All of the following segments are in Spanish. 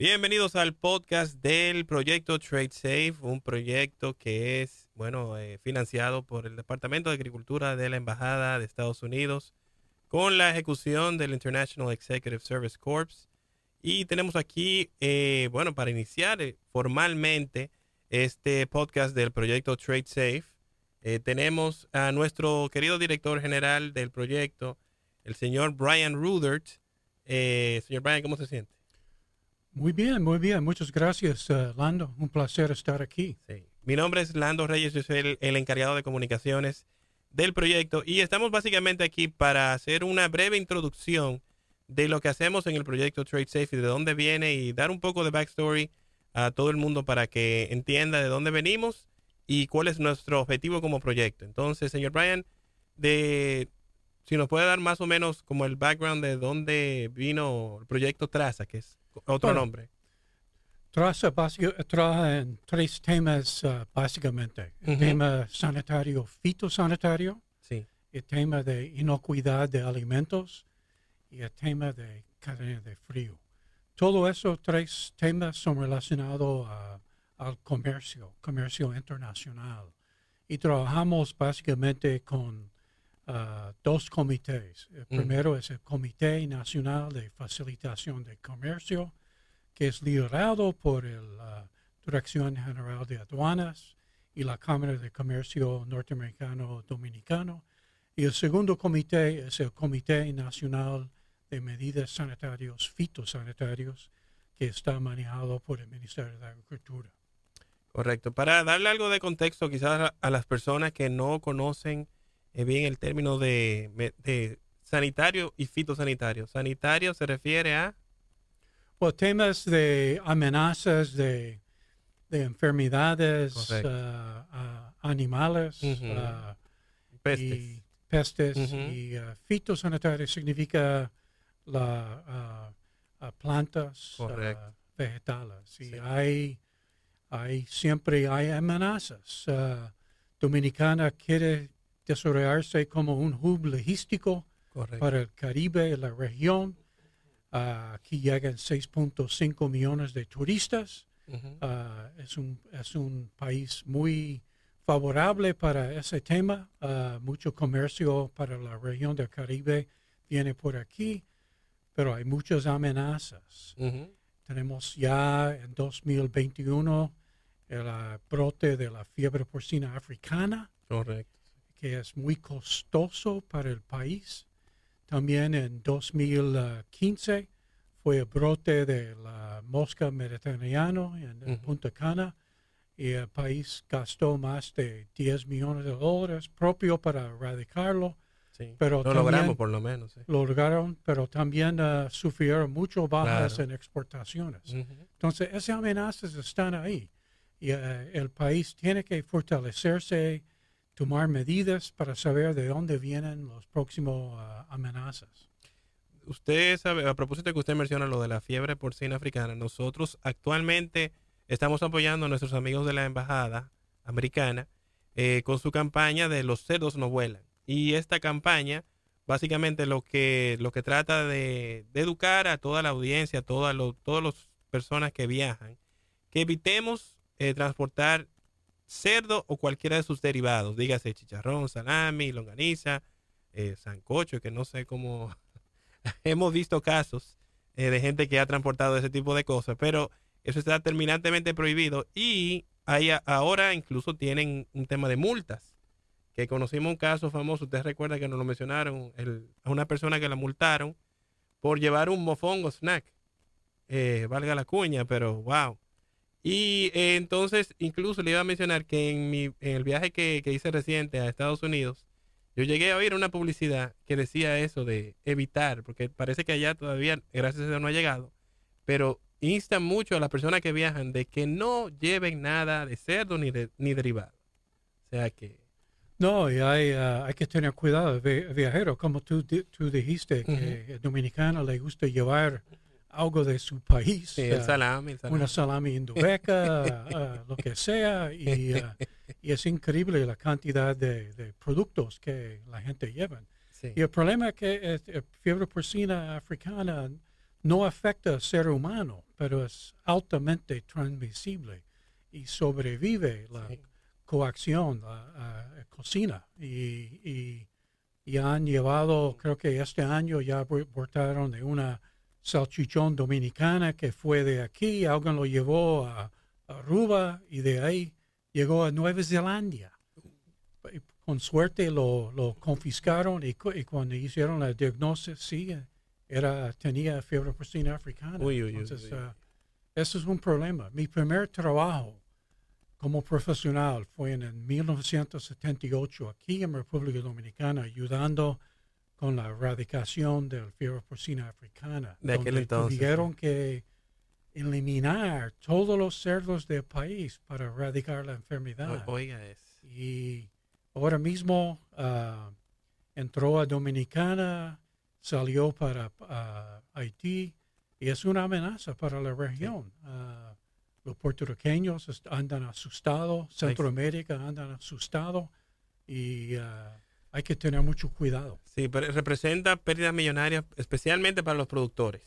Bienvenidos al podcast del proyecto Trade Safe, un proyecto que es, bueno, eh, financiado por el Departamento de Agricultura de la Embajada de Estados Unidos con la ejecución del International Executive Service Corps. Y tenemos aquí, eh, bueno, para iniciar eh, formalmente este podcast del proyecto Trade Safe, tenemos a nuestro querido director general del proyecto, el señor Brian Rudert. señor Brian, ¿cómo se siente? Muy bien, muy bien. Muchas gracias, uh, Lando. Un placer estar aquí. Mi nombre es Lando Reyes, yo soy el, encargado de comunicaciones del proyecto y estamos básicamente aquí para hacer una breve introducción de lo que hacemos en el proyecto Trade Safe y de dónde viene y dar un poco de backstory a todo el mundo para que entienda de dónde venimos y cuál es nuestro objetivo como proyecto. Entonces, señor Brian, de si nos puede dar más o menos como el background de dónde vino el proyecto Traza, que es otro nombre. Traza en tres temas uh, básicamente. El tema sanitario, fitosanitario, sí. el tema de inocuidad de alimentos y el tema de cadena de frío. Todos esos tres temas son relacionados al comercio, comercio internacional. Y trabajamos básicamente con uh, dos comités. El primero es el Comité Nacional de Facilitación de Comercio, que es liderado por la Dirección General de Aduanas y la Cámara de Comercio Norteamericano Dominicano. Y el segundo comité es el Comité Nacional de Medidas Sanitarios Fitosanitarios, que está manejado por el Ministerio de Agricultura. Correcto. Para darle algo de contexto quizás a las personas que no conocen es bien el término de, sanitario y fitosanitario. Sanitario se refiere a... Pues temas de amenazas de, enfermedades uh, animales uh, pestes. y pestes. Y uh, fitosanitario significa la plantas vegetales. Y hay, hay, siempre hay amenazas. Dominicana quiere desarrollarse como un hub logístico para el Caribe y la región. Ah, aquí llegan 6.5 millones de turistas. Ah, es, un, es un país muy favorable para ese tema. Ah, mucho comercio para la región del Caribe viene por aquí, pero hay muchas amenazas. Tenemos ya en 2021 el brote de la fiebre porcina africana. Correcto que es muy costoso para el país. También en 2015 fue el brote de la mosca mediterránea en, Punta Cana y el país gastó más de 10 millones de dólares propio para erradicarlo. Sí, pero lo logramos por lo menos. Lo lograron, pero también uh, sufrieron mucho bajas en exportaciones. Entonces, esas amenazas están ahí y uh, el país tiene que fortalecerse tomar medidas para saber de dónde vienen los próximos ah, amenazas. Usted sabe, a propósito de que usted menciona lo de la fiebre porcina africana, nosotros actualmente estamos apoyando a nuestros amigos de la embajada americana eh, con su campaña de los cerdos no vuelan. Y esta campaña básicamente lo que, lo que trata de, educar a toda la audiencia, a todas las personas que viajan, que evitemos eh, transportar cerdo o cualquiera de sus derivados, dígase chicharrón, salami, longaniza, eh, sancocho, que no sé cómo hemos visto casos eh, de gente que ha transportado ese tipo de cosas, pero eso está terminantemente prohibido y hay, ahora incluso tienen un tema de multas, que conocimos un caso famoso, usted recuerda que nos lo mencionaron, a una persona que la multaron por llevar un mofongo snack, eh, valga la cuña, pero wow y eh, entonces, incluso le iba a mencionar que en, mi, en el viaje que, hice reciente a Estados Unidos, yo llegué a oír una publicidad que decía eso de evitar, porque parece que allá todavía, gracias a Dios, no ha llegado, pero insta mucho a las personas que viajan de que no lleven nada de cerdo ni, de, ni derivado. O sea que... No, y hay, ah, hay que tener cuidado, viajero, como tú, tú dijiste, que el dominicano le gusta llevar algo de su país. Sí, el, salami, Una salami indobeca, uh, lo que sea. Y, uh, y, es increíble la cantidad de, de, productos que la gente lleva. Y el problema es que la fiebre porcina africana no afecta al ser humano, pero es altamente transmisible y sobrevive la coacción, la, cocina. Y, y, han llevado, creo que este año ya portaron de una salchichón dominicana que fue de aquí, alguien lo llevó a, Aruba y de ahí llegó a Nueva Zelanda. Con suerte lo, lo confiscaron y, cuando hicieron la diagnosis, sí, era, tenía fiebre porcina africana. Entonces, ah, eso es un problema. Mi primer trabajo como profesional fue en 1978 aquí en República Dominicana ayudando con la erradicación del fiebre porcina africana. De aquel entonces. Tuvieron que eliminar todos los cerdos del país para erradicar la enfermedad. oiga es. Y ahora mismo ah, entró a Dominicana, salió para ah, Haití y es una amenaza para la región. Ah, los puertorriqueños andan asustados, Centroamérica andan asustados y hay que tener mucho cuidado. Sí, pero representa pérdidas millonarias, especialmente para los productores.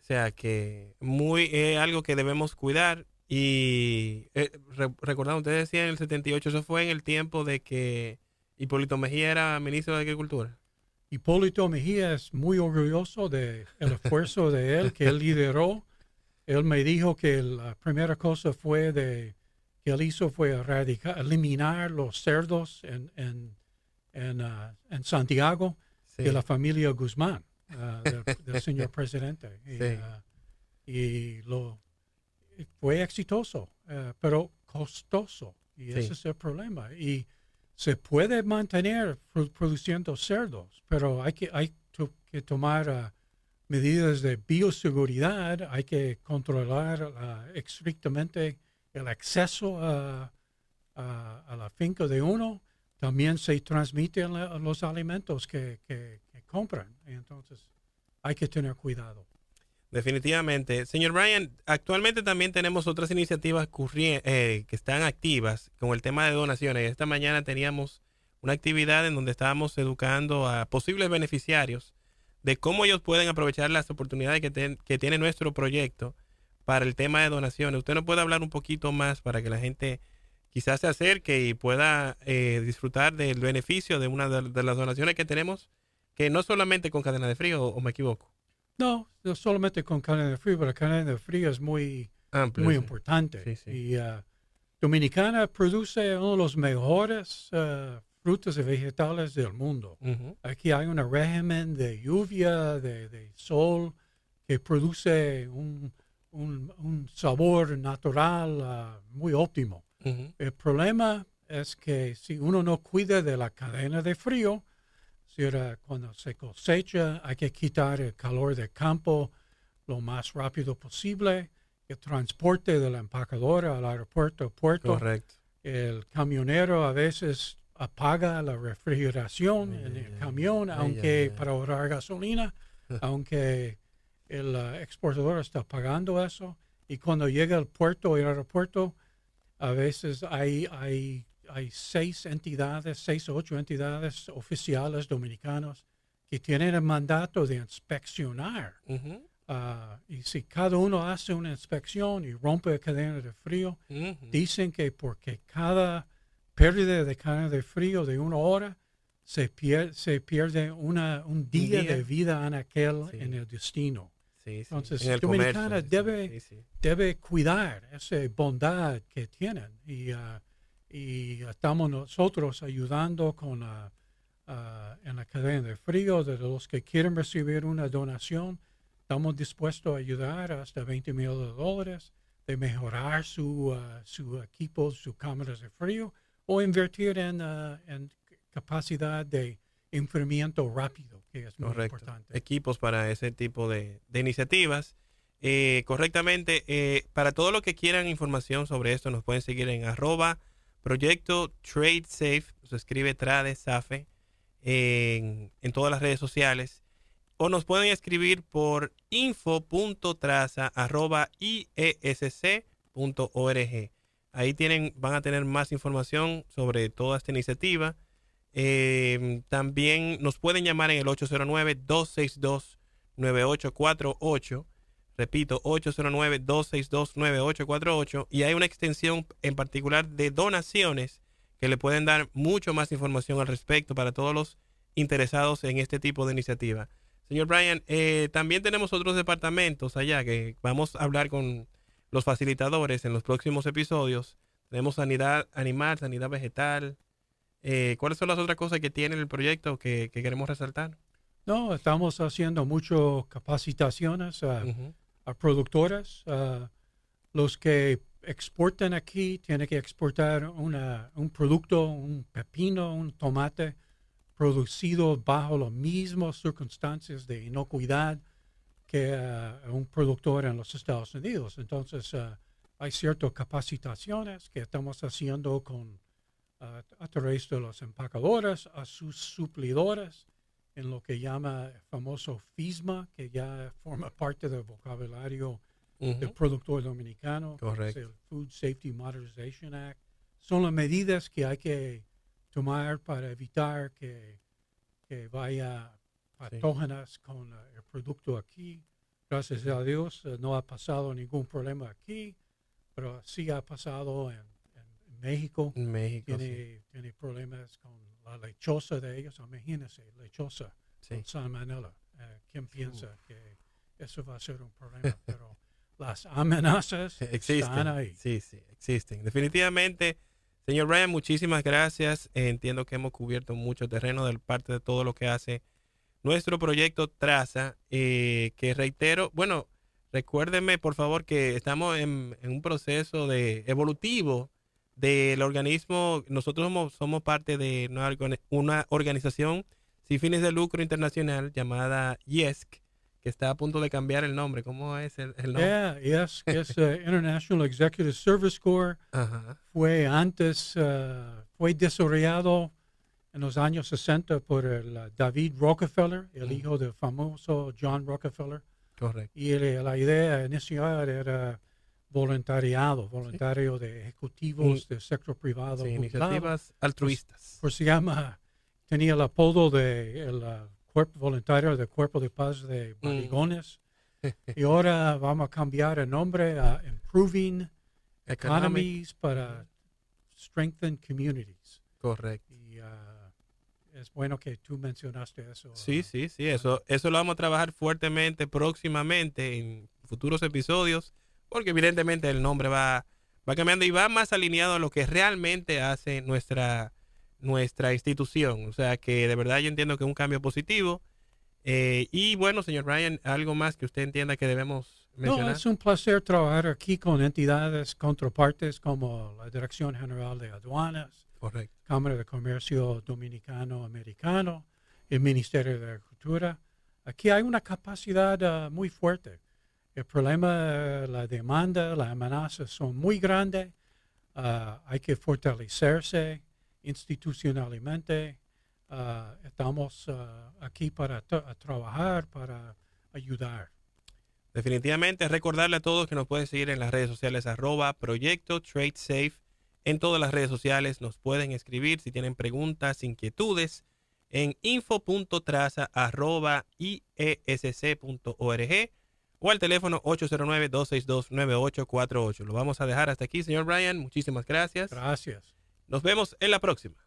O sea que muy es algo que debemos cuidar. Y eh, recordando, ustedes decían en el 78, eso fue en el tiempo de que Hipólito Mejía era ministro de Agricultura. Hipólito Mejía es muy orgulloso del el esfuerzo de él que él lideró. Él me dijo que la primera cosa fue de que él hizo fue erradicar, eliminar los cerdos en, en, en, uh, en Santiago de la familia Guzmán. Ah, del, señor presidente. Y, ah, lo, fue exitoso, eh, pero costoso. Y ese es el problema. Y se puede mantener produciendo cerdos, pero hay que, hay que tomar medidas de bioseguridad, hay que controlar estrictamente el acceso a, a, la finca de uno. También se transmiten los alimentos que, que, compran. Entonces, hay que tener cuidado. Definitivamente. Señor Brian, actualmente también tenemos otras iniciativas eh, que están activas con el tema de donaciones. Esta mañana teníamos una actividad en donde estábamos educando a posibles beneficiarios de cómo ellos pueden aprovechar las oportunidades que, que tiene nuestro proyecto para el tema de donaciones. ¿Usted nos puede hablar un poquito más para que la gente quizás se acerque y pueda eh, disfrutar del beneficio de una de las donaciones que tenemos que no solamente con cadena de frío, o me equivoco. No, no solamente con cadena de frío, pero cadena de frío es muy, muy importante. Y uh, Dominicana produce uno de los mejores uh, frutos y vegetales del mundo. Aquí hay un régimen de lluvia, de, sol, que produce un, un, sabor natural uh, muy óptimo. El problema es que si uno no cuida de la cadena de frío, cuando se cosecha hay que quitar el calor del campo lo más rápido posible, el transporte de la empacadora al aeropuerto, puerto. Correcto. El camionero a veces apaga la refrigeración en el camión, aunque para ahorrar gasolina, aunque el uh, exportador está pagando eso. Y cuando llega al puerto al aeropuerto, a veces hay, hay hay seis entidades, seis o ocho entidades oficiales dominicanos que tienen el mandato de inspeccionar. Ah, y si cada uno hace una inspección y rompe la cadena de frío, dicen que porque cada pérdida de cadena de frío de una hora, se, pierde, se pierde una, un, día de vida en aquel, en el destino. Entonces, Dominicana debe, debe cuidar esa bondad que tienen. Y uh, y estamos nosotros ayudando con la, ah, en la cadena de frío de los que quieren recibir una donación. Estamos dispuestos a ayudar hasta 20 mil dólares de mejorar su, uh, su equipo, sus cámaras de frío o invertir en, ah, en capacidad de enfriamiento rápido, que es muy importante. Equipos para ese tipo de, de iniciativas. Eh, correctamente, eh, para todos los que quieran información sobre esto, nos pueden seguir en arroba Proyecto Trade Safe, se escribe Trade Safe en, en todas las redes sociales. O nos pueden escribir por info.traza.iesc.org. Ahí tienen, van a tener más información sobre toda esta iniciativa. Eh, también nos pueden llamar en el 809-262-9848 Repito, 809-262-9848. Y hay una extensión en particular de donaciones que le pueden dar mucho más información al respecto para todos los interesados en este tipo de iniciativa. Señor Brian, eh, también tenemos otros departamentos allá que vamos a hablar con los facilitadores en los próximos episodios. Tenemos sanidad animal, sanidad vegetal. Eh, ¿Cuáles son las otras cosas que tiene el proyecto que, queremos resaltar? No, estamos haciendo muchas capacitaciones a, productores. los que exportan aquí tienen que exportar un producto, un pepino, un tomate producido bajo las mismas circunstancias de inocuidad que uh, un productor en los Estados Unidos. Entonces, uh, hay ciertas capacitaciones que estamos haciendo con, uh, a través de los empacadores, a sus suplidores, en lo que llama el famoso FISMA, que ya forma parte del vocabulario del productor dominicano, el Food Safety Modernization Act. Son las medidas que hay que tomar para evitar que, que vaya patógenas con eh, el producto aquí. Gracias a Dios eh, no ha pasado ningún problema aquí, pero sí ha pasado en, México. México tiene, tiene problemas con la lechosa de ellos. Imagínense, lechosa con salmonella. Eh, ¿Quién piensa que eso va a ser un problema? pero las amenazas existen. están ahí. Sí, sí, existen. Definitivamente Señor Brian, muchísimas gracias. Entiendo que hemos cubierto mucho terreno de parte de todo lo que hace nuestro proyecto Traza, eh, que reitero, bueno, recuérdenme por favor que estamos en, un proceso de evolutivo del organismo. Nosotros somos, parte de una, una organización sin fines de lucro internacional llamada YESC que está a punto de cambiar el nombre. ¿Cómo es el, nombre? Yeah, yes, es uh, International Executive Service Corps. Fue antes, uh, fue desarrollado en los años 60 por el, uh, David Rockefeller, el hijo del famoso John Rockefeller. Correcto. Y la idea inicial era voluntariado, voluntario de ejecutivos del sector privado. iniciativas altruistas. Por, se llama, tenía el apodo de el, cuerpo voluntario del Cuerpo de Paz de mm. Barigones. y ahora vamos a cambiar el nombre a Improving Economies para Strengthen Communities. Correcto. Y uh, es bueno que tú mencionaste eso. Sí, sí, sí, eso, eso lo vamos a trabajar fuertemente próximamente en futuros episodios, porque evidentemente el nombre va, va cambiando y va más alineado a lo que realmente hace nuestra nuestra institución. O sea que de verdad yo entiendo que es un cambio positivo. Eh, y bueno, señor Ryan, algo más que usted entienda que debemos mencionar. No, es un placer trabajar aquí con entidades contrapartes como la Dirección General de Aduanas, Cámara de Comercio Dominicano Americano, el Ministerio de Agricultura. Aquí hay una capacidad ah, muy fuerte. El problema, la demanda, las amenazas son muy grandes. Ah, hay que fortalecerse institucionalmente. Ah, estamos ah, aquí para trabajar, para ayudar. Definitivamente, recordarle a todos que nos pueden seguir en las redes sociales arroba proyecto trade safe. En todas las redes sociales nos pueden escribir si tienen preguntas, inquietudes en info.traza arroba iesc.org o al teléfono 809-262-9848. Lo vamos a dejar hasta aquí, señor Brian. Muchísimas gracias. Gracias. Nos vemos en la próxima.